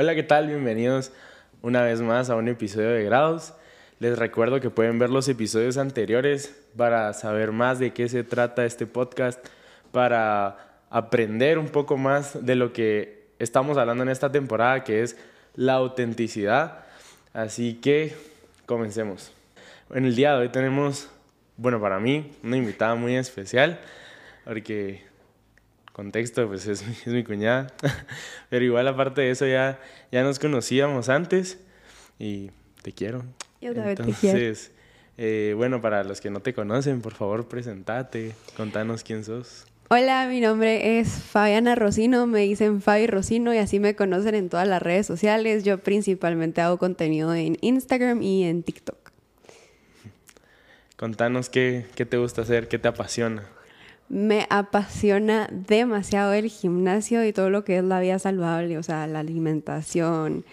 Hola, ¿qué tal? Bienvenidos una vez más a un episodio de Grados. Les recuerdo que pueden ver los episodios anteriores para saber más de qué se trata este podcast, para aprender un poco más de lo que estamos hablando en esta temporada, que es la autenticidad. Así que comencemos. En el día de hoy tenemos, bueno, para mí, una invitada muy especial, porque contexto, pues es, es mi cuñada. Pero igual aparte de eso ya, ya nos conocíamos antes y te quiero. Yo Entonces, eh, bueno, para los que no te conocen, por favor, presentate, contanos quién sos. Hola, mi nombre es Fabiana Rosino, me dicen Fabi Rosino y así me conocen en todas las redes sociales. Yo principalmente hago contenido en Instagram y en TikTok. Contanos qué, qué te gusta hacer, qué te apasiona. Me apasiona demasiado el gimnasio y todo lo que es la vida saludable, o sea, la alimentación,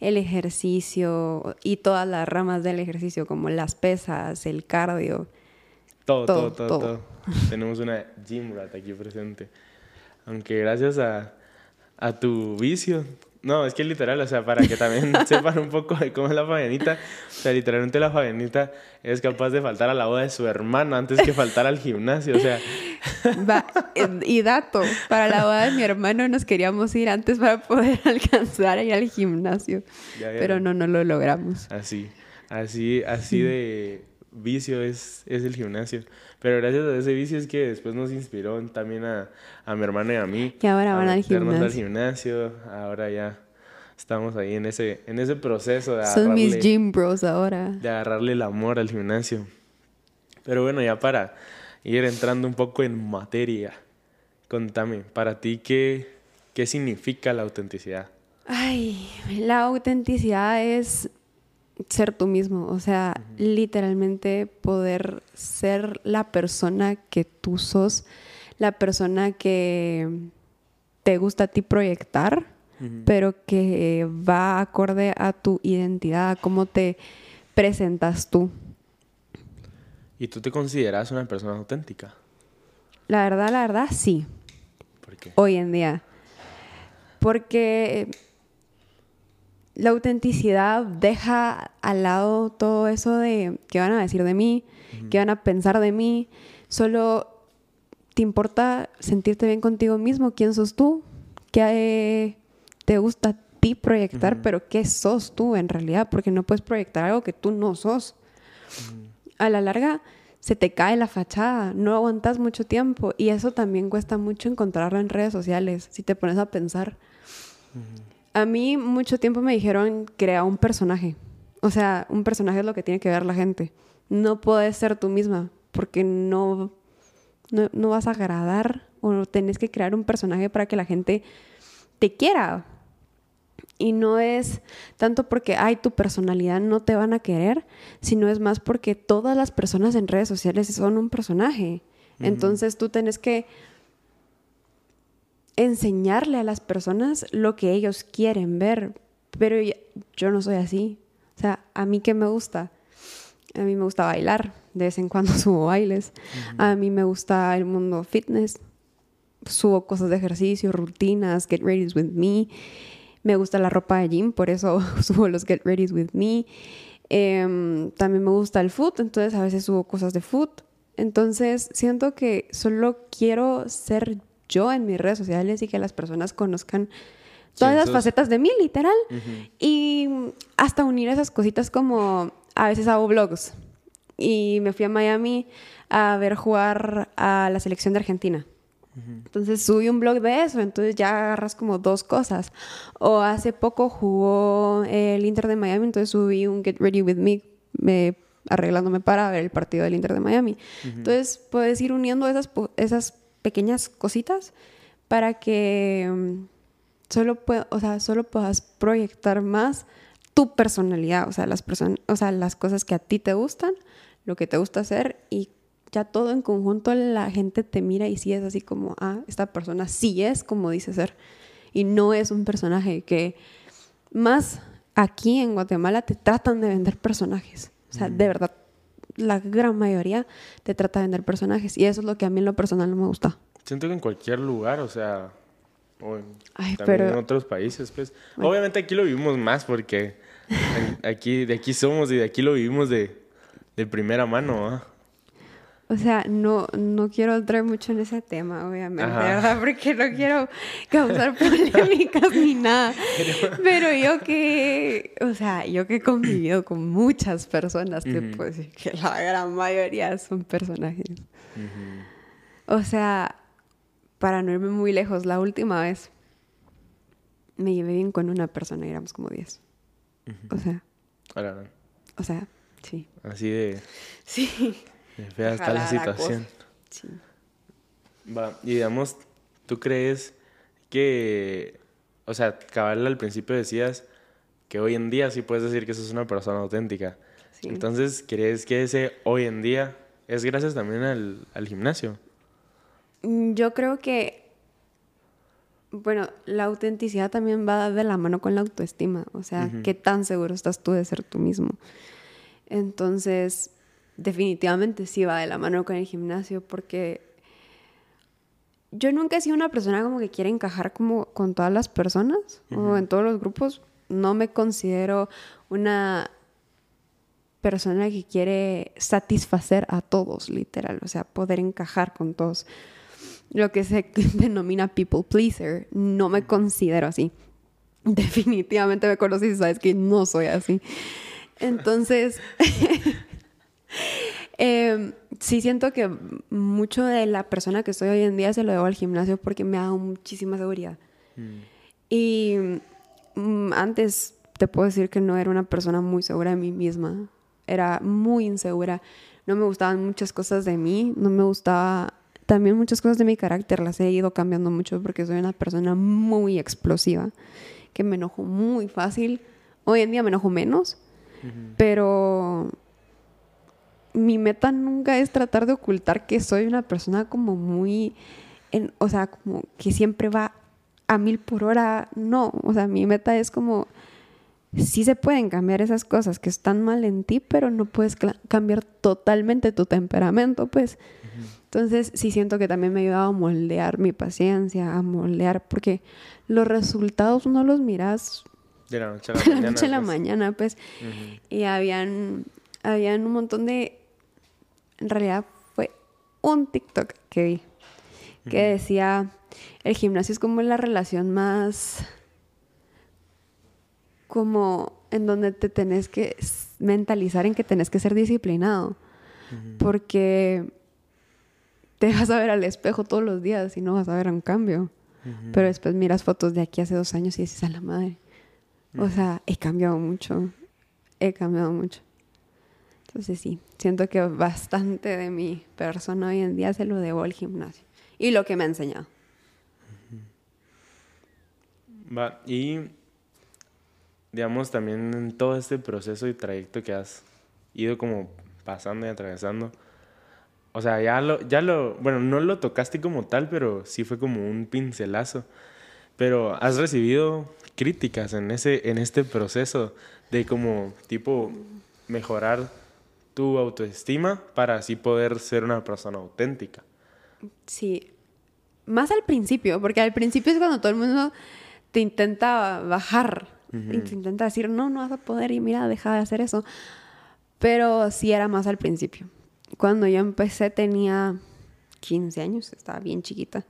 el ejercicio y todas las ramas del ejercicio, como las pesas, el cardio. Todo, todo, Todo, todo. Tenemos una gym rat aquí presente. Aunque gracias a, a tu vicio. No, es que literal, o sea, para que también sepan un poco de cómo es la Fabianita. O sea, literalmente la Fabianita es capaz de faltar a la boda de su hermano antes que faltar al gimnasio. O sea, Va, eh, y dato, para la boda de mi hermano nos queríamos ir antes para poder alcanzar a ir al gimnasio, ya pero no, no lo logramos. Así, así, así de vicio es, es el gimnasio. Pero gracias a ese vicio es que después nos inspiró también a, a mi hermano y a mí. Y ahora a van al gimnasio. Ahora ya estamos ahí en ese, en ese proceso de Son mis gym bros ahora. de agarrarle el amor al gimnasio. Pero bueno, ya para ir entrando un poco en materia, contame, para ti, ¿qué, qué significa la autenticidad? Ay, la autenticidad es ser tú mismo, o sea, literalmente poder ser la persona que tú sos, la persona que te gusta a ti proyectar, pero que va acorde a tu identidad, a cómo te presentas tú. ¿Y tú te consideras una persona auténtica? La verdad, la verdad, sí, ¿Por qué? hoy en día. Porque la autenticidad deja al lado todo eso de qué van a decir de mí, qué van a pensar de mí. Solo te importa sentirte bien contigo mismo, quién sos tú, qué te gusta a ti proyectar, Ujú. pero qué sos tú en realidad, porque no puedes proyectar algo que tú no sos. A la larga se te cae la fachada, no aguantas mucho tiempo y eso también cuesta mucho encontrarlo en redes sociales, si te pones a pensar. A mí mucho tiempo me dijeron crea un personaje. O sea, un personaje es lo que tiene que ver la gente. No puedes ser tú misma porque no, no, no vas a agradar o tenés que crear un personaje para que la gente te quiera. Y no es tanto porque, ay, tu personalidad no te van a querer, sino es más porque todas las personas en redes sociales son un personaje. Entonces tú tienes que enseñarle a las personas lo que ellos quieren ver. Pero yo no soy así. O sea, a mí qué me gusta. A mí me gusta bailar. De vez en cuando subo bailes. A mí me gusta el mundo fitness. Subo cosas de ejercicio, rutinas, get ready with me. Me gusta la ropa de gym, por eso subo los get ready with me. Em, también me gusta el food, entonces a veces subo cosas de food. Entonces siento que solo quiero ser yo en mis redes sociales y que las personas conozcan todas ¿Quién las sos? facetas de mí, literal. Y hasta unir esas cositas como a veces hago vlogs. Y me fui a Miami a ver jugar a la selección de Argentina. Entonces subí un blog de eso, entonces ya agarras como dos cosas. O hace poco jugó el Inter de Miami, entonces subí un Get Ready With Me me- arreglándome para ver el partido del Inter de Miami. Entonces puedes ir uniendo esas, esas pequeñas cositas para que mm, solo, o sea, solo puedas proyectar más tu personalidad, o sea, las o sea, las cosas que a ti te gustan, lo que te gusta hacer y ya todo en conjunto la gente te mira y sí es así como, ah, esta persona sí es como dice ser y no es un personaje que más aquí en Guatemala te tratan de vender personajes, o sea, de verdad la gran mayoría te trata de vender personajes y eso es lo que a mí en lo personal no me gusta. Siento que en cualquier lugar, o sea, o en, Ay, también pero- en otros países, pues. Bueno. Obviamente aquí lo vivimos más porque aquí, de aquí somos y de aquí lo vivimos de, de primera mano, ¿ah? O sea, no, no quiero entrar mucho en ese tema, obviamente, Ajá. ¿verdad? Porque no quiero causar polémicas ni nada. Pero yo que, o sea, yo que he convivido con muchas personas, Ujú. puedo decir que la gran mayoría son personajes. O sea, para no irme muy lejos, la última vez me llevé bien con una persona y éramos como 10. O sea, Ahora, o sea, sí. así de, Sí. Fea está la situación. Sí. Va, y digamos, ¿tú crees que, o sea, cabal al principio decías que hoy en día sí puedes decir que sos una persona auténtica? Sí. Entonces, ¿crees que ese hoy en día es gracias también al, al gimnasio? Mm, Yo creo que, bueno, la autenticidad también va de la mano con la autoestima. O sea, qué tan seguro estás tú de ser tú mismo. Entonces, definitivamente sí va de la mano con el gimnasio porque yo nunca he sido una persona como que quiere encajar como con todas las personas o en todos los grupos. No me considero una persona que quiere satisfacer a todos, literal, o sea, poder encajar con todos. Lo que se denomina people pleaser, no me considero así. Definitivamente me conoces y sabes que no soy así. Entonces, em, sí siento que mucho de la persona que soy hoy en día se lo debo al gimnasio porque me ha dado muchísima seguridad. Y mm, antes te puedo decir que no era una persona muy segura de mí misma. Era muy insegura. No me gustaban muchas cosas de mí. No me gustaba también muchas cosas de mi carácter. Las he ido cambiando mucho porque soy una persona muy explosiva. Que me enojo muy fácil. Hoy en día me enojo menos. Pero mi meta nunca es tratar de ocultar que soy una persona como muy, en- o sea, como que siempre va a mil por hora. No, o sea, mi meta es como, sí se pueden cambiar esas cosas que están mal en ti, pero no puedes cambiar totalmente tu temperamento, pues. Entonces, sí siento que también me ha ayudado a moldear mi paciencia, a moldear, porque los resultados no los miras De la noche a la de la mañana. noche a la pues. mañana, pues. Y habían, habían un montón de... En realidad fue un TikTok que vi que decía, el gimnasio es como la relación más... como en donde te tenés que mentalizar en que tenés que ser disciplinado. Porque te vas a ver al espejo todos los días y no vas a ver un cambio. Pero después miras fotos de aquí hace dos años y dices, a la madre. O sea, he cambiado mucho. He cambiado mucho. Entonces sí, siento que bastante de mi persona hoy en día se lo debo al gimnasio. Y lo que me ha enseñado. Va, y digamos también en todo este proceso y trayecto que has ido como pasando y atravesando. O sea, ya lo, ya lo, bueno, no lo tocaste como tal, pero sí fue como un pincelazo. Pero has recibido críticas en ese, en este proceso de como tipo mejorar tu autoestima para así poder ser una persona auténtica. Sí. Más al principio, porque al principio es cuando todo el mundo te intenta bajar. Y te intenta decir, no, no vas a poder y mira, deja de hacer eso. Pero sí era más al principio. Cuando yo empecé tenía 15 años, estaba bien chiquita.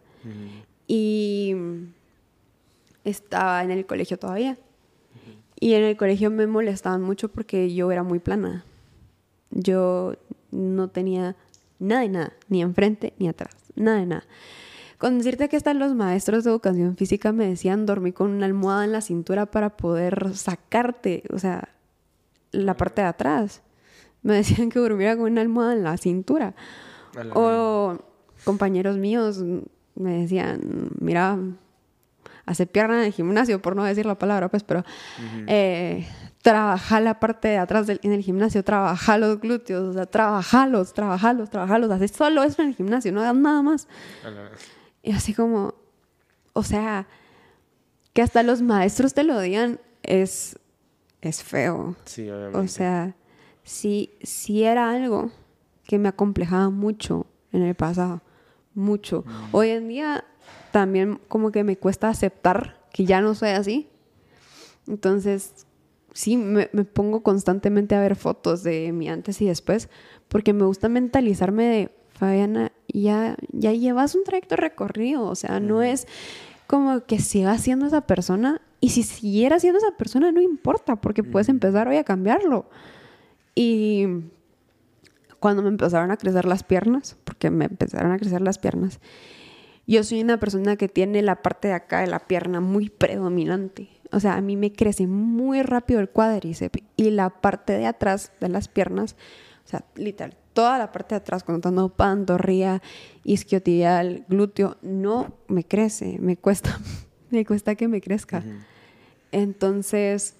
Y estaba en el colegio todavía. Y en el colegio me molestaban mucho porque yo era muy plana. Yo no tenía nada de nada, ni enfrente ni atrás, nada de nada. Con decirte que están los maestros de educación física me decían dormir con una almohada en la cintura para poder sacarte, o sea, la parte de atrás. Me decían que durmiera con una almohada en la cintura. O compañeros míos me decían, mira, hace pierna en el gimnasio, por no decir la palabra, pues, pero eh, trabaja la parte de atrás del, en el gimnasio, trabaja los glúteos, o sea, trabajalos, trabajalos, trabajalos, haces solo eso en el gimnasio, no hagas nada más. Y así como, o sea, que hasta los maestros te lo digan es, es feo. Sí, obviamente. O sea, sí, sí era algo que me acomplejaba mucho en el pasado. Mucho. Hoy en día también como que me cuesta aceptar que ya no soy así. Entonces, sí, me, me pongo constantemente a ver fotos de mi antes y después, porque me gusta mentalizarme de, Fabiana, ya, ya llevas un trayecto recorrido, o sea, no es como que siga siendo esa persona, y si siguiera siendo esa persona, no importa, porque puedes empezar hoy a cambiarlo. Y cuando me empezaron a crecer las piernas, porque me empezaron a crecer las piernas, yo soy una persona que tiene la parte de acá de la pierna muy predominante. O sea, a mí me crece muy rápido el cuádriceps y la parte de atrás de las piernas, o sea, literal, toda la parte de atrás, contando pantorrilla, isquiotibial, glúteo, no me crece, me cuesta, me cuesta que me crezca. Entonces,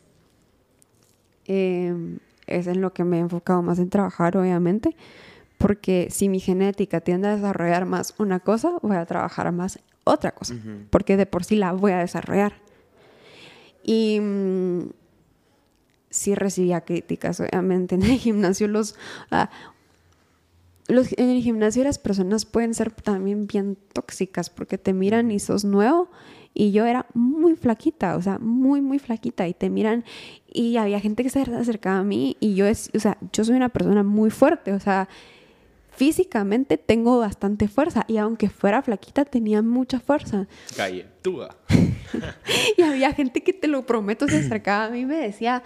eh, es en lo que me he enfocado más en trabajar, obviamente, porque si mi genética tiende a desarrollar más una cosa, voy a trabajar más otra cosa, porque de por sí la voy a desarrollar. Y mm, sí recibía críticas, obviamente, en el gimnasio. Los, ah, los, en el gimnasio las personas pueden ser también bien tóxicas porque te miran y sos nuevo y yo era muy flaquita, o sea, muy, muy flaquita. Y te miran y había gente que se acercaba a mí y yo, es, o sea, yo soy una persona muy fuerte, o sea, físicamente tengo bastante fuerza. Y aunque fuera flaquita, tenía mucha fuerza. Galletúa. y había gente que te lo prometo se acercaba a mí y me decía,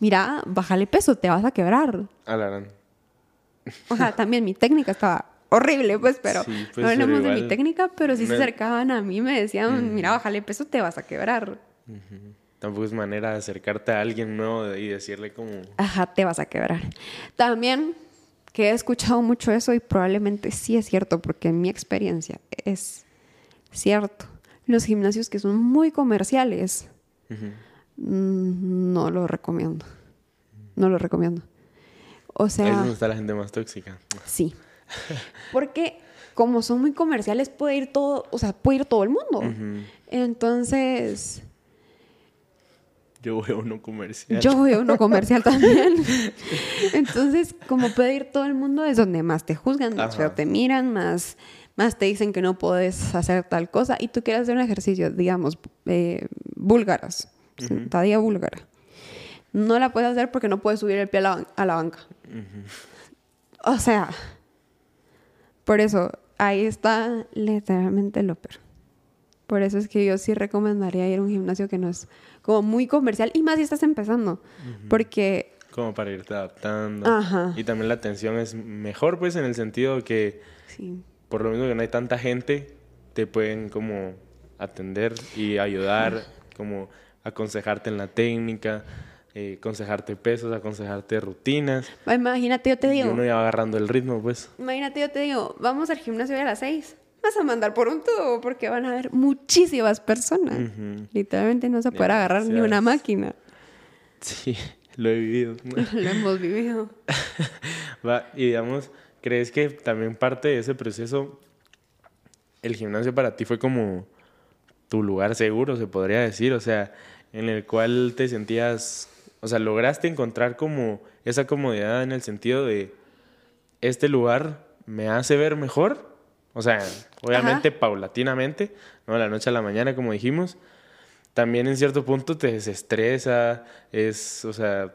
mira, bájale peso, te vas a quebrar. Alarán. O sea, también mi técnica estaba horrible, pues, pero Sí, pues, no hablamos pero de mi técnica, pero sí se acercaban a mí y me decían, mira, bájale peso, te vas a quebrar. Tampoco es manera de acercarte a alguien nuevo y decirle como... Ajá, te vas a quebrar. También que he escuchado mucho eso y probablemente sí es cierto, porque en mi experiencia es cierto. Los gimnasios que son muy comerciales, mm, no lo recomiendo. No lo recomiendo. O Ahí es sea, donde está la gente más tóxica. sí. Porque como son muy comerciales, puede ir todo, o sea, puede ir todo el mundo. Entonces, Yo voy a uno comercial. Yo voy a uno comercial también. Entonces, como puede ir todo el mundo, es donde más te juzgan, más Ajá. feo te miran, más, más te dicen que no puedes hacer tal cosa y tú quieres hacer un ejercicio, digamos, eh, búlgaras, sentadilla búlgara. No la puedes hacer porque no puedes subir el pie a la, a la banca. O sea, por eso, ahí está literalmente lo peor. Por eso es que yo sí recomendaría ir a un gimnasio que no es como muy comercial y más si estás empezando. Porque, Como para irte adaptando. Ajá. Y también la atención es mejor, pues, en el sentido que sí, por lo mismo que no hay tanta gente, te pueden como atender y ayudar, como aconsejarte en la técnica, eh, aconsejarte pesos, aconsejarte rutinas. imagínate, yo te Y digo, uno ya va agarrando el ritmo, pues. imagínate, yo te digo, vamos al gimnasio a las seis. Vas a mandar por un tubo porque van a haber muchísimas personas. Literalmente no se puede agarrar ni una máquina. Sí, lo he vivido. Lo hemos vivido. Va, y digamos, ¿crees que también parte de ese proceso, el gimnasio para ti fue como tu lugar seguro, se podría decir? O sea, en el cual te sentías, o sea, lograste encontrar como esa comodidad en el sentido de, este lugar me hace ver mejor. O sea, obviamente paulatinamente, no de la noche a la mañana, como dijimos. También en cierto punto te desestresa, es, o sea,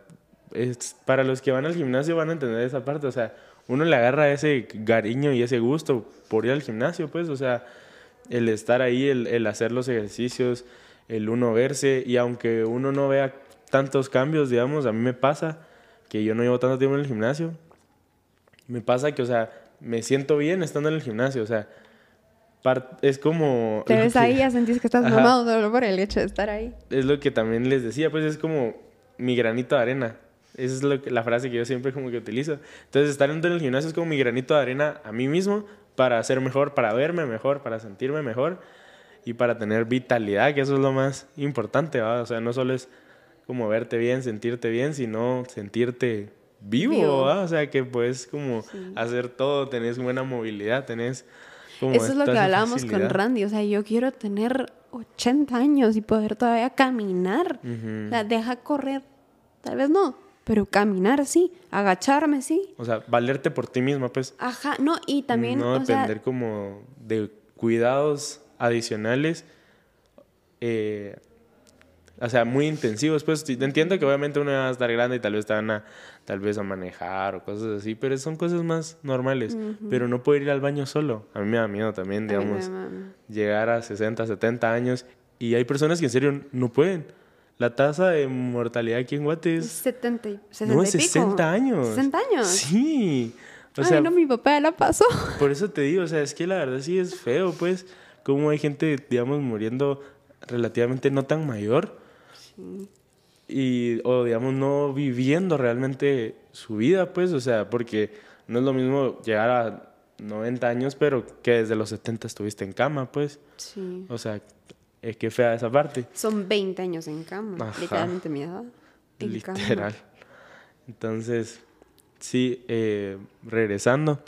es, para los que van al gimnasio van a entender esa parte, o sea, uno le agarra ese cariño y ese gusto por ir al gimnasio, pues, o sea, el estar ahí, el, el hacer los ejercicios, el uno verse, y aunque uno no vea tantos cambios, digamos, a mí me pasa que yo no llevo tanto tiempo en el gimnasio, me pasa que, o sea, me siento bien estando en el gimnasio, o sea, es como... Te ves que- ahí, ya sentís que estás mamado solo por el hecho de estar ahí. es lo que también les decía, pues es como mi granito de arena. Esa es lo que- la frase que yo siempre como que utilizo. Entonces, estar dentro del gimnasio es como mi granito de arena a mí mismo para ser mejor, para verme mejor, para sentirme mejor y para tener vitalidad, que eso es lo más importante, ¿va? O sea, no solo es como verte bien, sentirte bien, sino sentirte vivo, Vivo. ¿va? O sea, que puedes como hacer todo, tenés buena movilidad, tenés como Eso es lo que hablábamos con. Randy. O sea, yo quiero tener 80 años y poder todavía caminar. Ujú. O sea, deja correr. Tal vez no, pero caminar sí. Agacharme sí. O sea, valerte por ti misma, pues. Ajá, no, y también, no o sea, depender como de cuidados adicionales, eh, o sea, muy intensivos. Pues entiendo que obviamente uno va a estar grande y tal vez te van a, tal vez a manejar o cosas así, pero son cosas más normales. Pero no poder ir al baño solo. A mí me da miedo también, digamos, llegar a 60, 70 años y hay personas que en serio no pueden. La tasa de mortalidad aquí en Guate es... 70, 60 no, 60 años. 60 años. Sí. O Ay, no, mi papá ya la pasó. Por eso te digo, o sea, es que la verdad sí es feo, pues, como hay gente, digamos, muriendo relativamente no tan mayor. Sí. Y, o digamos, no viviendo realmente su vida, pues, o sea, porque no es lo mismo llegar a 90 años, pero que desde los 70 estuviste en cama, pues. Sí. O sea, es que fea esa parte. Son 20 años en cama, literalmente mi edad. Literal. Entonces, sí, eh, regresando.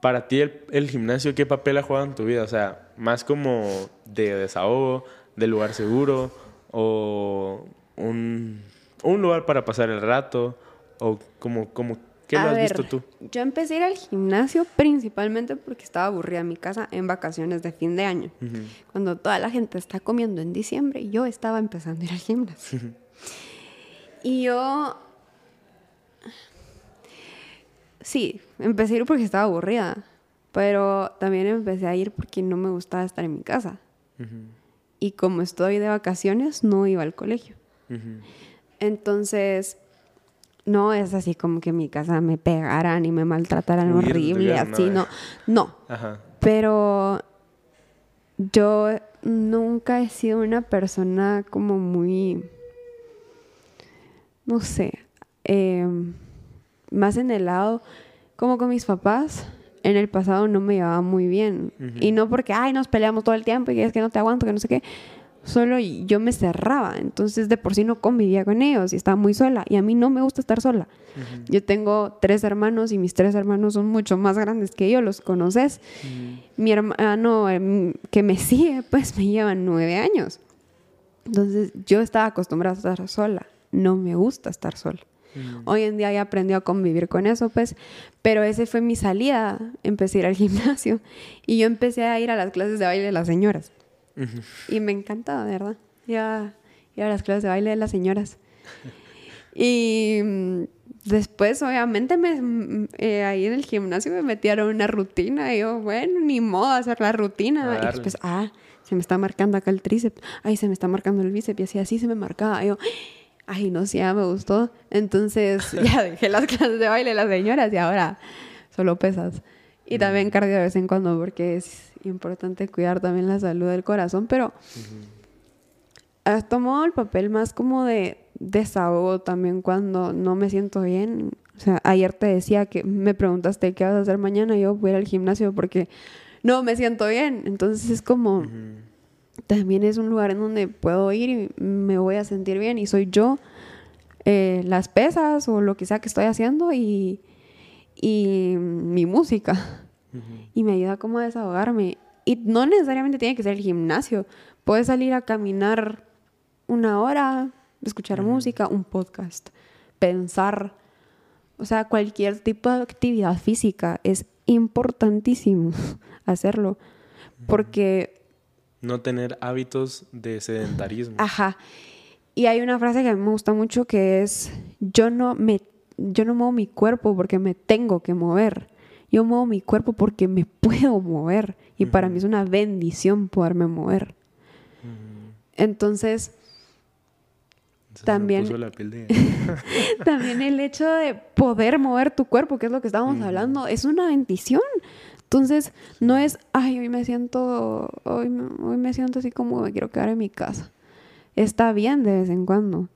Para ti, el, gimnasio, ¿qué papel ha jugado en tu vida? O sea, más como de desahogo, de lugar seguro, o un, lugar para pasar el rato, o como, como ¿Qué lo has visto tú? Yo empecé a ir al gimnasio principalmente porque estaba aburrida en mi casa en vacaciones de fin de año. Cuando toda la gente está comiendo en diciembre, yo estaba empezando a ir al gimnasio. y yo... Sí, empecé a ir porque estaba aburrida, pero también empecé a ir porque no me gustaba estar en mi casa. Y como estoy de vacaciones, no iba al colegio. Entonces no es así como que en mi casa me pegaran y me maltrataran horrible, así, no. No. Pero yo nunca he sido una persona como muy, no sé, em, más en el lado, como con mis papás, en el pasado no me llevaba muy bien. Y no porque, ay, nos peleamos todo el tiempo y es que no te aguanto, que no sé qué solo yo me cerraba, entonces de por sí no convivía con ellos y estaba muy sola y a mí no me gusta estar sola. Yo tengo tres hermanos y mis tres hermanos son mucho más grandes que yo, los conoces. Mi hermano em, que me sigue pues me lleva nueve años. Entonces yo estaba acostumbrada a estar sola, no me gusta estar sola. Hoy en día ya aprendí a convivir con eso, pues, pero ese fue mi salida. Empecé a ir al gimnasio y yo empecé a ir a las clases de baile de las señoras. Y me encantaba, ¿verdad? Ya iba a las clases de baile de las señoras. y mm, después, obviamente, me, mm, eh, ahí en el gimnasio me metieron una rutina. Y yo, bueno, ni modo hacer la rutina. Y después, ah, se me está marcando acá el tríceps. Ay, se me está marcando el bíceps. Y así, así se me marcaba. Y yo, ay, no sé, ya me gustó. Entonces, ya dejé las clases de baile de las señoras y ahora solo pesas. Y también cardio de vez en cuando porque es importante cuidar también la salud del corazón, pero has tomado el papel más como de desahogo también cuando no me siento bien. O sea, ayer te decía que me preguntaste qué vas a hacer mañana, yo voy al gimnasio porque no me siento bien. Entonces es como, también es un lugar en donde puedo ir y me voy a sentir bien y soy yo, eh, las pesas o lo que sea que estoy haciendo y y mi música. Y me ayuda como a desahogarme. Y no necesariamente tiene que ser el gimnasio. Puedes salir a caminar una hora, escuchar música, un podcast, pensar. O sea, cualquier tipo de actividad física es importantísimo hacerlo. Porque... No tener hábitos de sedentarismo. Ajá. Y hay una frase que a mí me gusta mucho que es, yo no me yo no muevo mi cuerpo porque me tengo que mover. Yo muevo mi cuerpo porque me puedo mover. Y para mí es una bendición poderme mover. Entonces, también, también el hecho de poder mover tu cuerpo, que es lo que estábamos hablando, es una bendición. Entonces, no es, ay, hoy me siento, hoy, hoy me siento así como me quiero quedar en mi casa. Está bien de vez en cuando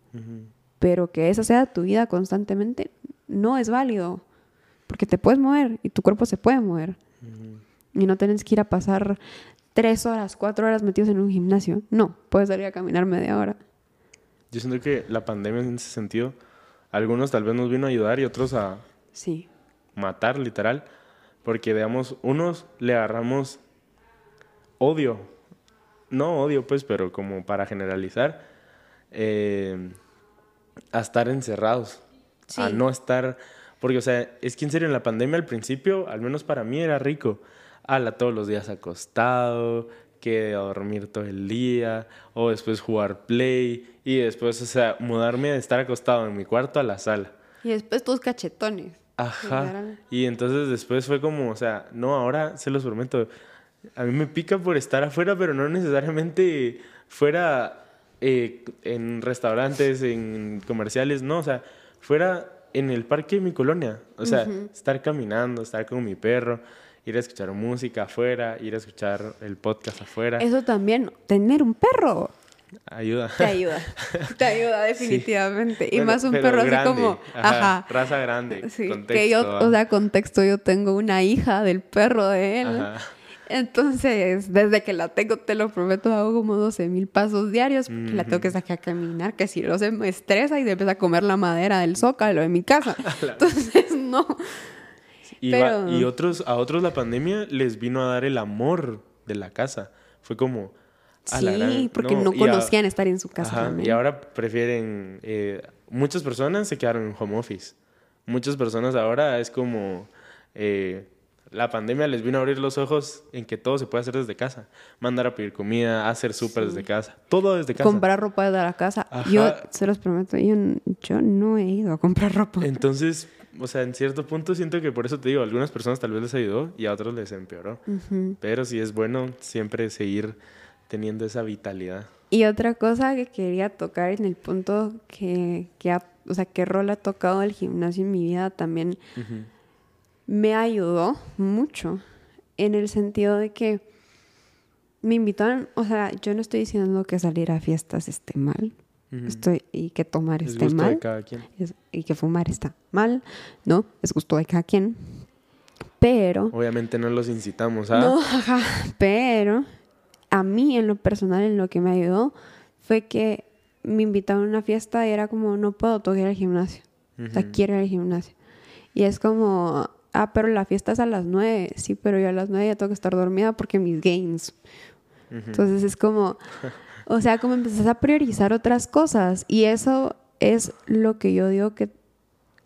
pero que esa sea tu vida constantemente no es válido, porque te puedes mover y tu cuerpo se puede mover. Y no tienes que ir a pasar tres horas, cuatro horas metidos en un gimnasio. No, puedes salir a caminar media hora. Yo siento que la pandemia en ese sentido, algunos tal vez nos vino a ayudar y otros a sí. matar, literal. Porque, digamos, unos le agarramos odio. No odio, pues, pero como para generalizar. Eh, a estar encerrados, a no estar, porque o sea, es que en serio en la pandemia al principio, al menos para mí era rico, ala todos los días acostado, que dormir todo el día, o después jugar play, y después, o sea, mudarme de estar acostado en mi cuarto a la sala. Y después tus cachetones. Ajá. Y entonces después fue como, o sea, no, ahora se los prometo, a mí me pica por estar afuera, pero no necesariamente fuera eh, en restaurantes, en comerciales, no, o sea, fuera en el parque de mi colonia, o sea, estar caminando, estar con mi perro, ir a escuchar música afuera, ir a escuchar el podcast afuera. Eso también, tener un perro. Ayuda. Te ayuda. Te ayuda definitivamente. Y más un perro así como, ajá, raza grande, sí, contexto, que yo, o sea, contexto, yo tengo una hija del perro de él. Ajá. Entonces, desde que la tengo, te lo prometo, hago como 12 mil pasos diarios, porque la tengo que sacar a caminar, que si no se me estresa y se empieza a comer la madera del zócalo de mi casa. Entonces, no. Y, y otros, a otros la pandemia les vino a dar el amor de la casa. Fue como... Sí, porque no, conocían estar en su casa. y ahora prefieren... Eh, muchas personas se quedaron en home office. Muchas personas ahora es como... Eh, la pandemia les vino a abrir los ojos en que todo se puede hacer desde casa. Mandar a pedir comida, hacer súper desde casa. Todo desde casa. Comprar ropa desde la casa. Yo se los prometo, yo, yo, no he ido a comprar ropa. Entonces, o sea, en cierto punto siento que por eso te digo, a algunas personas tal vez les ayudó y a otros les empeoró. Pero sí es bueno siempre seguir teniendo esa vitalidad. Y otra cosa que quería tocar en el punto que, que ha, o sea, qué rol ha tocado el gimnasio en mi vida también me ayudó mucho en el sentido de que me invitaron, o sea, yo no estoy diciendo que salir a fiestas esté mal, estoy y que tomar esté mal, y que fumar está mal, no, es gusto de cada quien, pero obviamente no los incitamos a, no, ajá, pero a mí en lo personal en lo que me ayudó fue que me invitaron a una fiesta y era como no puedo tocar al gimnasio, o sea quiero ir al gimnasio. Y es como ah, pero la fiesta es a las nueve. Sí, pero yo a las nueve ya tengo que estar dormida porque mis games. Entonces es como, o sea, como empezás a priorizar otras cosas. Y eso es lo que yo digo que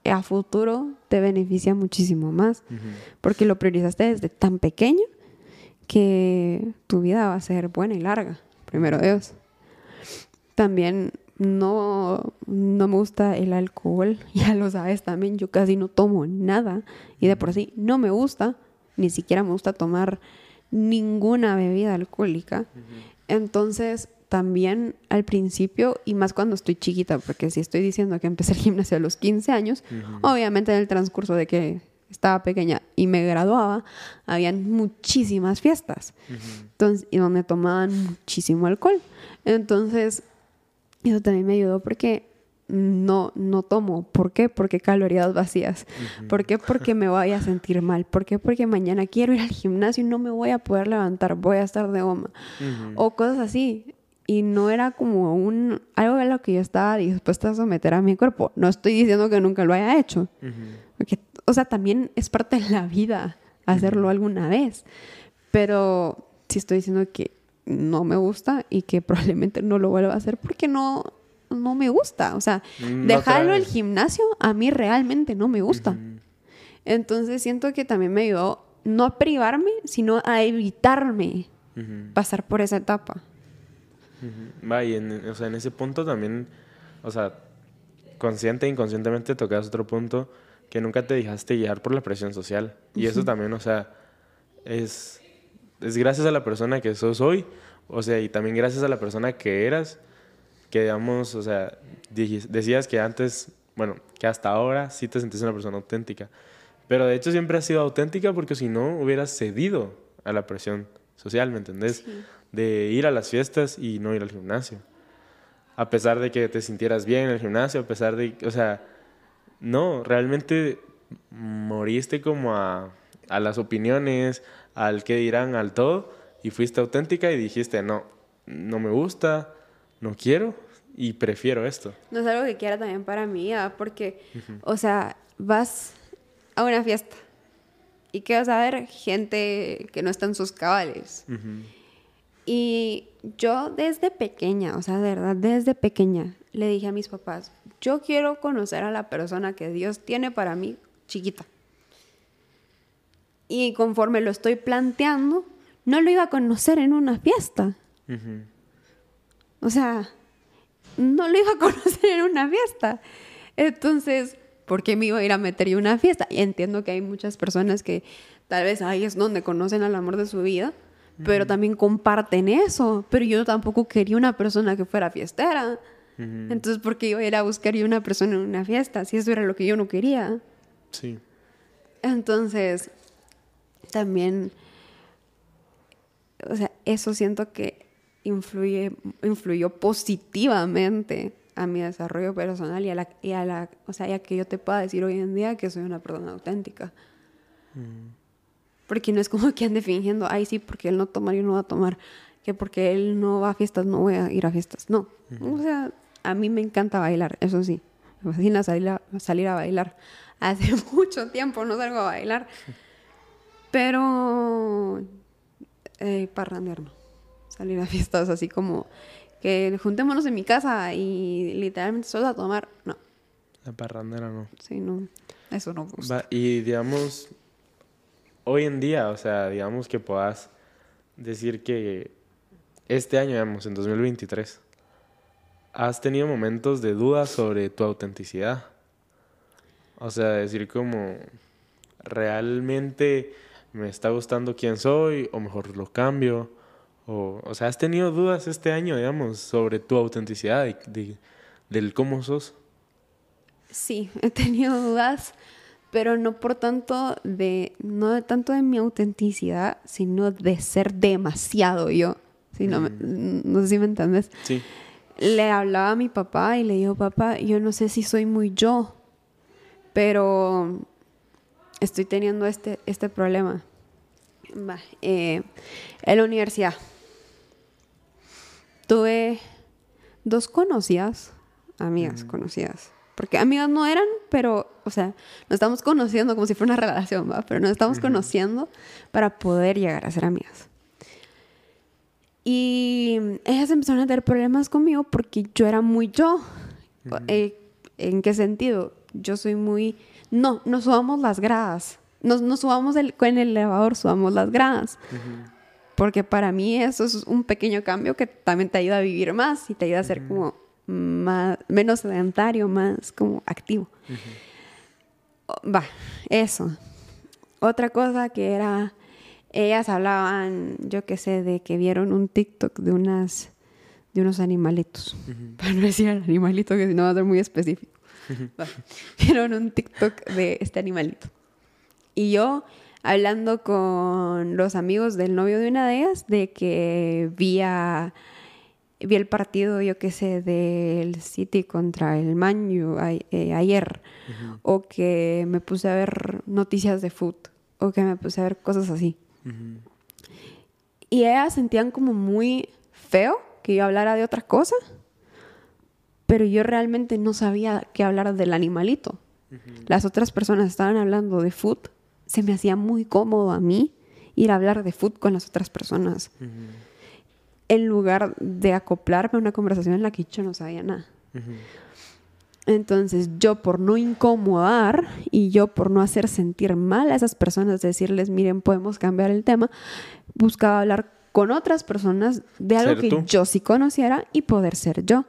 a futuro te beneficia muchísimo más. Porque lo priorizaste desde tan pequeño que tu vida va a ser buena y larga. Primero Dios. También no, no me gusta el alcohol, ya lo sabes también, yo casi no tomo nada y de por sí no me gusta, ni siquiera me gusta tomar ninguna bebida alcohólica. Entonces, también al principio, y más cuando estoy chiquita, porque si estoy diciendo que empecé el gimnasio a los 15 años, obviamente en el transcurso de que estaba pequeña y me graduaba, habían muchísimas fiestas, entonces, y donde tomaban muchísimo alcohol. Entonces, eso también me ayudó porque no, no tomo. ¿Por qué? Porque calorías vacías. ¿Por qué? Porque me voy a sentir mal. ¿Por qué? Porque mañana quiero ir al gimnasio y no me voy a poder levantar, voy a estar de goma. O cosas así. Y no era como un algo a lo que yo estaba dispuesta a someter a mi cuerpo. No estoy diciendo que nunca lo haya hecho. o sea, también es parte de la vida hacerlo alguna vez. Pero sí estoy diciendo que no me gusta y que probablemente no lo vuelva a hacer porque no, no me gusta. O sea, dejarlo el gimnasio a mí realmente no me gusta. Entonces siento que también me ayudó no a privarme, sino a evitarme pasar por esa etapa. Va, y en, o sea, en ese punto también, o sea, consciente e inconscientemente tocas otro punto que nunca te dejaste guiar por la presión social. Y eso también, o sea, es es gracias a la persona que sos hoy, o sea, y también gracias a la persona que eras, que digamos, o sea, decías que antes, bueno, que hasta ahora sí te sentís una persona auténtica, pero de hecho siempre has sido auténtica porque si no hubieras cedido a la presión social, ¿me entendés? De ir a las fiestas y no ir al gimnasio. A pesar de que te sintieras bien en el gimnasio, a pesar de, o sea, no, realmente moriste como a, a las opiniones, al qué dirán, al todo, y fuiste auténtica y dijiste, no, no me gusta, no quiero y prefiero esto. No es algo que quiera también para mí, porque, o sea, vas a una fiesta y que vas a ver gente que no está en sus cabales. Y yo desde pequeña, o sea, de verdad, desde pequeña, le dije a mis papás, yo quiero conocer a la persona que Dios tiene para mí chiquita. Y conforme lo estoy planteando, no lo iba a conocer en una fiesta. O sea, no lo iba a conocer en una fiesta. Entonces, ¿por qué me iba a ir a meter yo una fiesta? Y entiendo que hay muchas personas que tal vez ahí es donde conocen al amor de su vida, pero también comparten eso. Pero yo tampoco quería una persona que fuera fiestera. Entonces, ¿por qué iba a ir a buscar yo una persona en una fiesta? Si eso era lo que yo no quería. Sí. Entonces, también, o sea, eso siento que influye, influyó positivamente a mi desarrollo personal y a la, y a la, o sea, ya que yo te pueda decir hoy en día que soy una persona auténtica. Mm. Porque no es como que ande fingiendo, ay, sí, porque él no toma, yo no voy a tomar, que porque él no va a fiestas, no voy a ir a fiestas. No, o sea, a mí me encanta bailar, eso sí, me fascina salir a, salir a bailar. Hace mucho tiempo no salgo a bailar, pero eh, parrandear no, salir a fiestas así como que juntémonos en mi casa y literalmente solo a tomar, no. La parrandera no. Sí, no. Eso no gusta. y digamos, hoy en día, o sea, digamos que puedas decir que este año, digamos, en 2023, has tenido momentos de duda sobre tu autenticidad. O sea, decir como, realmente me está gustando quién soy, o mejor lo cambio o, o sea, ¿has tenido dudas este año, digamos, sobre tu autenticidad, de, del cómo sos? Sí, he tenido dudas, pero no por tanto de, no de tanto de mi autenticidad, sino de ser demasiado yo. Si no, mm. no sé si me entiendes. Sí. Le hablaba a mi papá y le digo, papá, yo no sé si soy muy yo, pero estoy teniendo este, este problema. Va, eh, en la universidad tuve dos conocidas, amigas conocidas. Porque amigas no eran, pero, o sea, nos estamos conociendo como si fuera una relación, ¿va? Pero nos estamos conociendo para poder llegar a ser amigas. Y ellas empezaron a tener problemas conmigo porque yo era muy yo. Eh, ¿En qué sentido? Yo soy muy... No, no subamos las gradas. No, no subamos el, en el elevador, subamos las gradas porque para mí eso es un pequeño cambio que también te ayuda a vivir más y te ayuda a ser como más, menos sedentario, más como activo. Va, eso. Otra cosa que era, ellas hablaban, yo qué sé, de que vieron un TikTok de unas de unos animalitos. Para no decir animalito, que si no va a ser muy específico. vieron un TikTok de este animalito. Y yo hablando con los amigos del novio de una de ellas de que vi, vi el partido, yo qué sé, del City contra el Man eh, ayer, o que me puse a ver noticias de foot, o que me puse a ver cosas así. Y ellas sentían como muy feo que yo hablara de otra cosa, pero yo realmente no sabía qué hablar del animalito. Las otras personas estaban hablando de foot se me hacía muy cómodo a mí ir a hablar de fútbol con las otras personas. En lugar de acoplarme a una conversación en la que yo no sabía nada. Entonces yo por no incomodar y yo por no hacer sentir mal a esas personas, decirles, miren, podemos cambiar el tema, buscaba hablar con otras personas de algo que yo sí conociera y poder ser yo.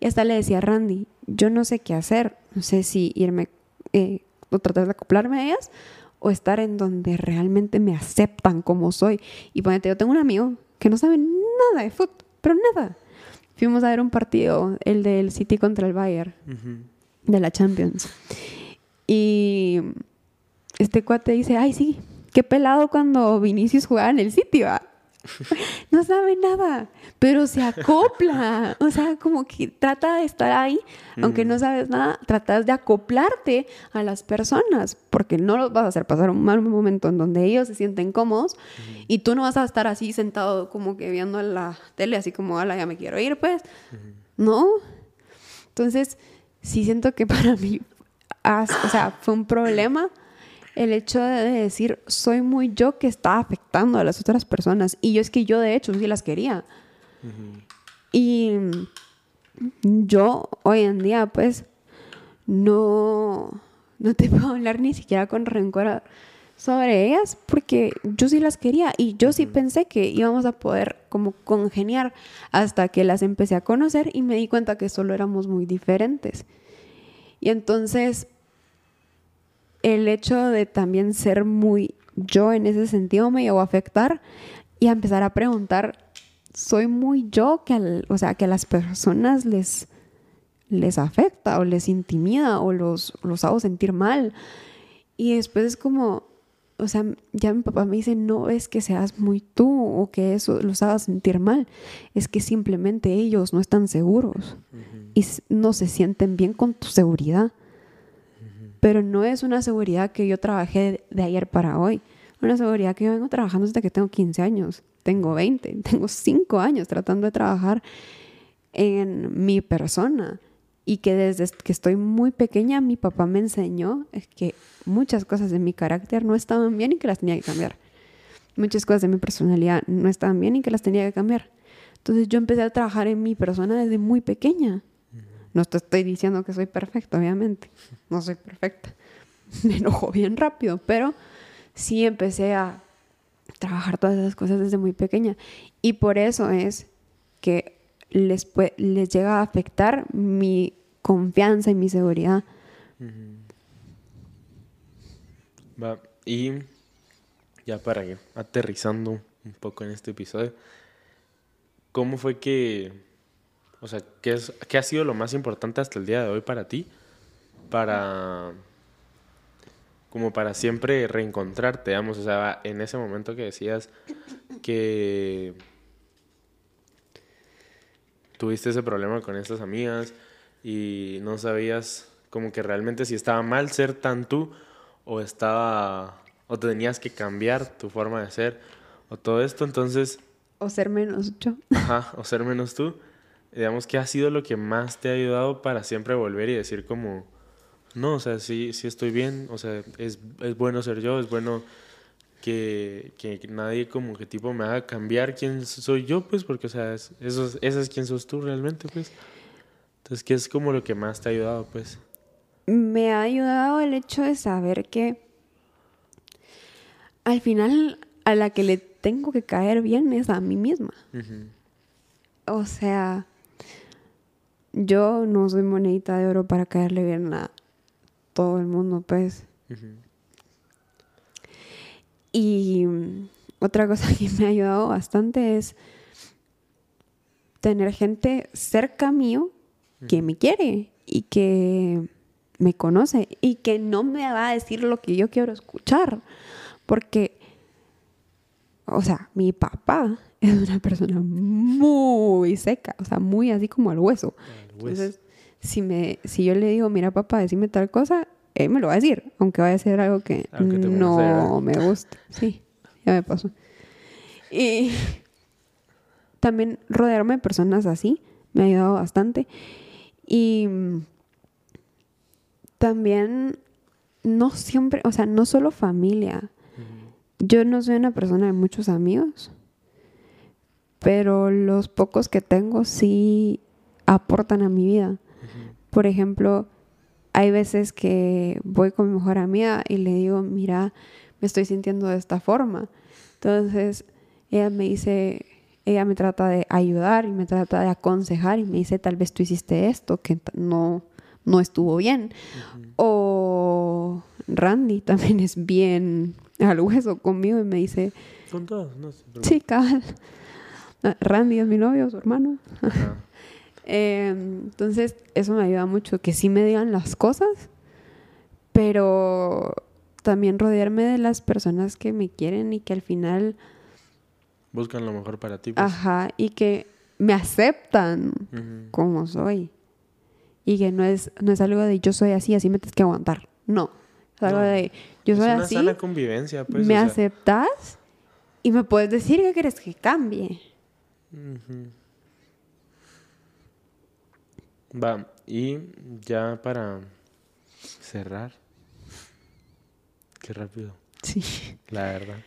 Y hasta le decía a Randy, yo no sé qué hacer, no sé si irme eh, o tratar de acoplarme a ellas o estar en donde realmente me aceptan como soy. Y ponete, yo tengo un amigo que no sabe nada de fútbol, pero nada. Fuimos a ver un partido, el del City contra el Bayern, de la Champions. Y este cuate dice, ay, sí, qué pelado cuando Vinicius jugaba en el City, va. no sabe nada, pero se acopla. O sea, como que trata de estar ahí, aunque no sabes nada, tratas de acoplarte a las personas, porque no los vas a hacer pasar un mal momento en donde ellos se sienten cómodos y tú no vas a estar así sentado como que viendo la tele, así como, ala, ya me quiero ir, pues. No. Entonces, sí siento que para mí, o sea, fue un problema el hecho de decir, soy muy yo que está afectando a las otras personas. Y yo es que yo de hecho sí las quería. Y yo hoy en día pues no, no te puedo hablar ni siquiera con rencor sobre ellas porque yo sí las quería y yo sí pensé que íbamos a poder como congeniar hasta que las empecé a conocer y me di cuenta que solo éramos muy diferentes. Y entonces el hecho de también ser muy yo en ese sentido me llevó a afectar y a empezar a preguntar, soy muy yo que, o sea, que a las personas les, les afecta o les intimida o los, los hago sentir mal. Y después es como, o sea, ya mi papá me dice, no es que seas muy tú o que eso los haga sentir mal, es que simplemente ellos no están seguros y no se sienten bien con tu seguridad. Pero no es una seguridad que yo trabajé de ayer para hoy, una seguridad que yo vengo trabajando desde que tengo 15 años, tengo 20, tengo 5 años tratando de trabajar en mi persona y que desde que estoy muy pequeña mi papá me enseñó que muchas cosas de mi carácter no estaban bien y que las tenía que cambiar. Muchas cosas de mi personalidad no estaban bien y que las tenía que cambiar. Entonces yo empecé a trabajar en mi persona desde muy pequeña. No te estoy diciendo que soy perfecta, obviamente. No soy perfecta. Me enojo bien rápido, pero sí empecé a trabajar todas esas cosas desde muy pequeña. Y por eso es que les, les llega a afectar mi confianza y mi seguridad. Va, y ya para ir aterrizando un poco en este episodio, ¿cómo fue que, o sea, qué, es, qué ha sido lo más importante hasta el día de hoy para ti? Para, como para siempre reencontrarte, digamos, o sea, en ese momento que decías que tuviste ese problema con estas amigas y no sabías como que realmente si estaba mal ser tan tú o estaba o tenías que cambiar tu forma de ser o todo esto, entonces o ser menos yo. Ajá, o ser menos tú. Digamos que ha sido lo que más te ha ayudado para siempre volver y decir como no, o sea, sí sí estoy bien, o sea, es, es bueno ser yo, es bueno que, que, nadie como que tipo me haga cambiar quién soy yo, pues, porque, o sea, eso, eso es quién sos tú realmente, pues. Entonces, ¿qué es como lo que más te ha ayudado, pues? Me ha ayudado el hecho de saber que al final a la que le tengo que caer bien es a mí misma. O sea, yo no soy monedita de oro para caerle bien a todo el mundo, pues. Y otra cosa que me ha ayudado bastante es tener gente cerca mío que me quiere y que me conoce y que no me va a decir lo que yo quiero escuchar. Porque, o sea, mi papá es una persona muy seca, o sea, muy así como al hueso. Entonces, si, me, si yo le digo, mira papá, decime tal cosa, él me lo va a decir, aunque vaya a ser algo que no me gusta. Sí, ya me pasó. Y también rodearme de personas así me ha ayudado bastante. Y también no siempre, o sea, no solo familia. Yo no soy una persona de muchos amigos, pero los pocos que tengo sí aportan a mi vida. Por ejemplo, hay veces que voy con mi mejor amiga y le digo, mira, me estoy sintiendo de esta forma. Entonces, ella me dice, ella me trata de ayudar y me trata de aconsejar y me dice, tal vez tú hiciste esto que no, no estuvo bien. O Randy también es bien al hueso conmigo y me dice... Con todos, no sé. Sí, cabal. Randy es mi novio, su hermano. Em, entonces, eso me ayuda mucho, que sí me digan las cosas, pero también rodearme de las personas que me quieren y que al final... Buscan lo mejor para ti. Pues. Ajá, y que me aceptan como soy. Y que no es, no es algo de yo soy así, así me tienes que aguantar. No. Es algo de yo soy así. Es una sana convivencia, pues. Me aceptas y me puedes decir que quieres que cambie. Va, y ya para cerrar. Qué rápido. Sí. La verdad.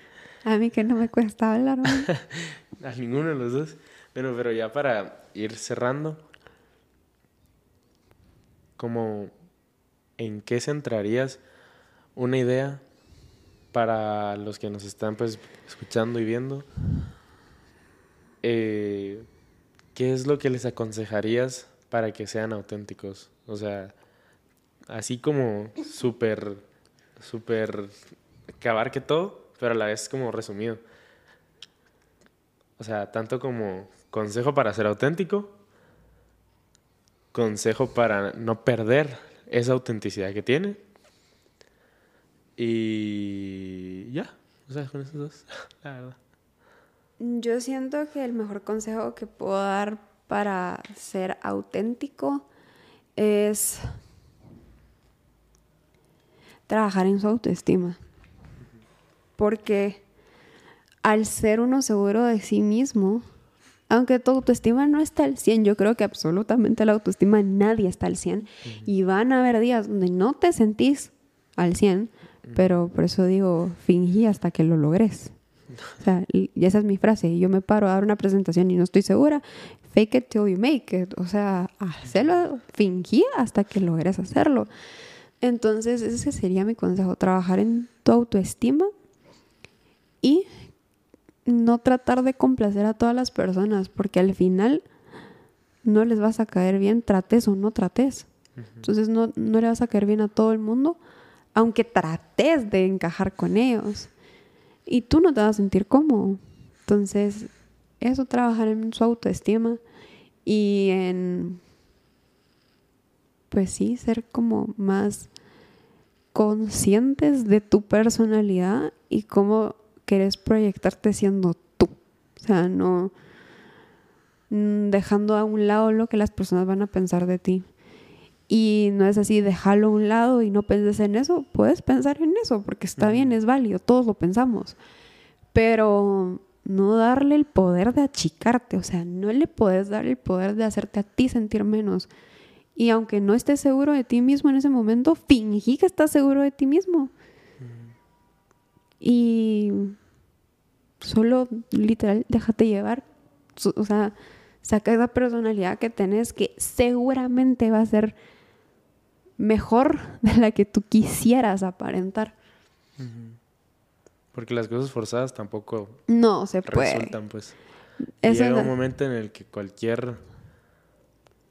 A mí que no me cuesta hablar. A ninguno de los dos. Bueno, pero ya para ir cerrando, como en qué centrarías una idea para los que nos están pues escuchando y viendo, eh, ¿qué es lo que les aconsejarías para que sean auténticos? O sea, así como súper, súper que todo, pero a la vez como resumido. O sea, tanto como consejo para ser auténtico, consejo para no perder esa autenticidad que tiene. Y ya, o sea, con esos dos, la verdad. Yo siento que el mejor consejo que puedo dar para ser auténtico es trabajar en su autoestima. Porque al ser uno seguro de sí mismo, aunque tu autoestima no está al 100, yo creo que absolutamente la autoestima nadie está al 100 y van a haber días donde no te sentís al 100, pero por eso digo, fingí hasta que lo logres. O sea, y esa es mi frase. Yo me paro a dar una presentación y no estoy segura. Fake it till you make it. O sea, hacerlo, fingí hasta que logres hacerlo. Entonces, ese sería mi consejo. Trabajar en tu autoestima y no tratar de complacer a todas las personas, porque al final no les vas a caer bien, trates o no trates. Entonces no, no le vas a caer bien a todo el mundo, aunque trates de encajar con ellos. Y tú no te vas a sentir cómodo. Entonces, eso, trabajar en su autoestima y en, pues sí, ser como más conscientes de tu personalidad y cómo querés proyectarte siendo tú. O sea, no mm, dejando a un lado lo que las personas van a pensar de ti. Y no es así, dejarlo a un lado y no penses en eso. Puedes pensar en eso porque está bien, es válido, todos lo pensamos. Pero no darle el poder de achicarte, o sea, no le puedes dar el poder de hacerte a ti sentir menos. Y aunque no estés seguro de ti mismo en ese momento, fingí que estás seguro de ti mismo. Y solo literal déjate llevar. O sea, saca esa personalidad que tenés que seguramente va a ser mejor de la que tú quisieras aparentar. Porque las cosas forzadas tampoco no se puede. resultan, pues. llega un momento en el que cualquier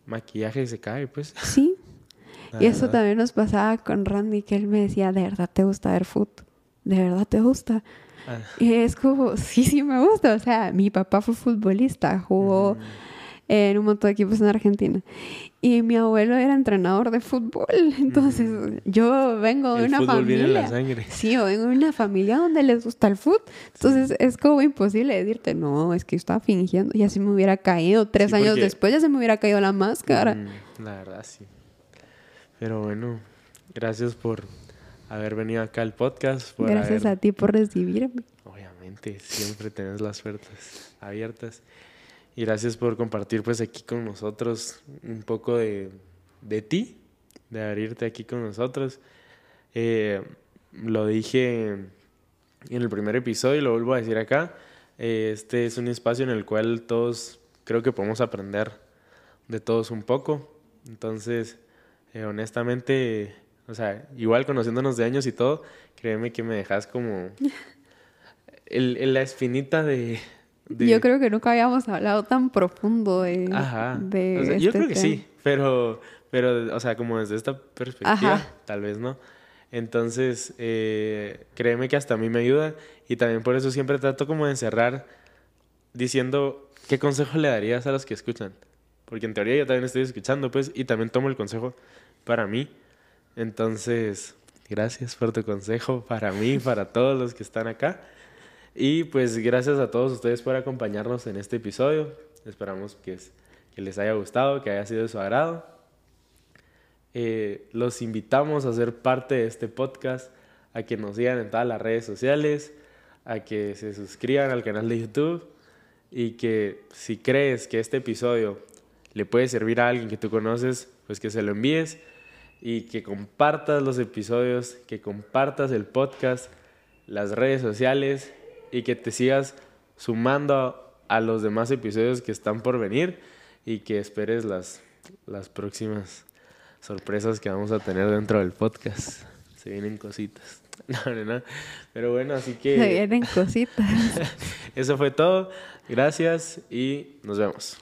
maquillaje se cae, pues. Sí. y eso también nos pasaba con Randy, que él me decía, ¿de verdad te gusta ver foot? ¿De verdad te gusta? Ah. Y es como, sí, sí me gusta. O sea, mi papá fue futbolista, jugó en un montón de equipos en Argentina. Y mi abuelo era entrenador de fútbol. Entonces, yo vengo de una familia. Viene la sangre. Sí, yo vengo de una familia donde les gusta el fútbol. Entonces, es como imposible decirte, no, es que yo estaba fingiendo. Y así me hubiera caído. Tres años después ya se me hubiera caído la máscara. la verdad, sí. Pero bueno, gracias por haber venido acá al podcast. Gracias a ti por recibirme. Obviamente, siempre tenés las puertas abiertas. Y gracias por compartir pues aquí con nosotros un poco de, de ti, de abrirte aquí con nosotros. Eh, lo dije en el primer episodio y lo vuelvo a decir acá. Eh, este es un espacio en el cual todos creo que podemos aprender de todos un poco. Entonces, eh, honestamente, o sea, igual conociéndonos de años y todo, créeme que me dejas como el, la espinita de, Yo creo que nunca habíamos hablado tan profundo de... Ajá. De yo creo que sí, pero, pero, o sea, como desde esta perspectiva, tal vez no. Entonces, eh, créeme que hasta a mí me ayuda y también por eso siempre trato como de encerrar diciendo qué consejo le darías a los que escuchan. Porque en teoría yo también estoy escuchando, pues, y también tomo el consejo para mí. Entonces, gracias por tu consejo para mí, para todos los que están acá. Y pues gracias a todos ustedes por acompañarnos en este episodio. Esperamos que, les haya gustado, que haya sido de su agrado. Eh, los invitamos a ser parte de este podcast, a que nos sigan en todas las redes sociales, a que se suscriban al canal de YouTube y que si crees que este episodio le puede servir a alguien que tú conoces, pues que se lo envíes y que compartas los episodios, que compartas el podcast, las redes sociales y que te sigas sumando a los demás episodios que están por venir y que esperes las, las próximas sorpresas que vamos a tener dentro del podcast. Se vienen cositas. No, no, no. Pero bueno, así que... Se vienen cositas. Eso fue todo. Gracias y nos vemos.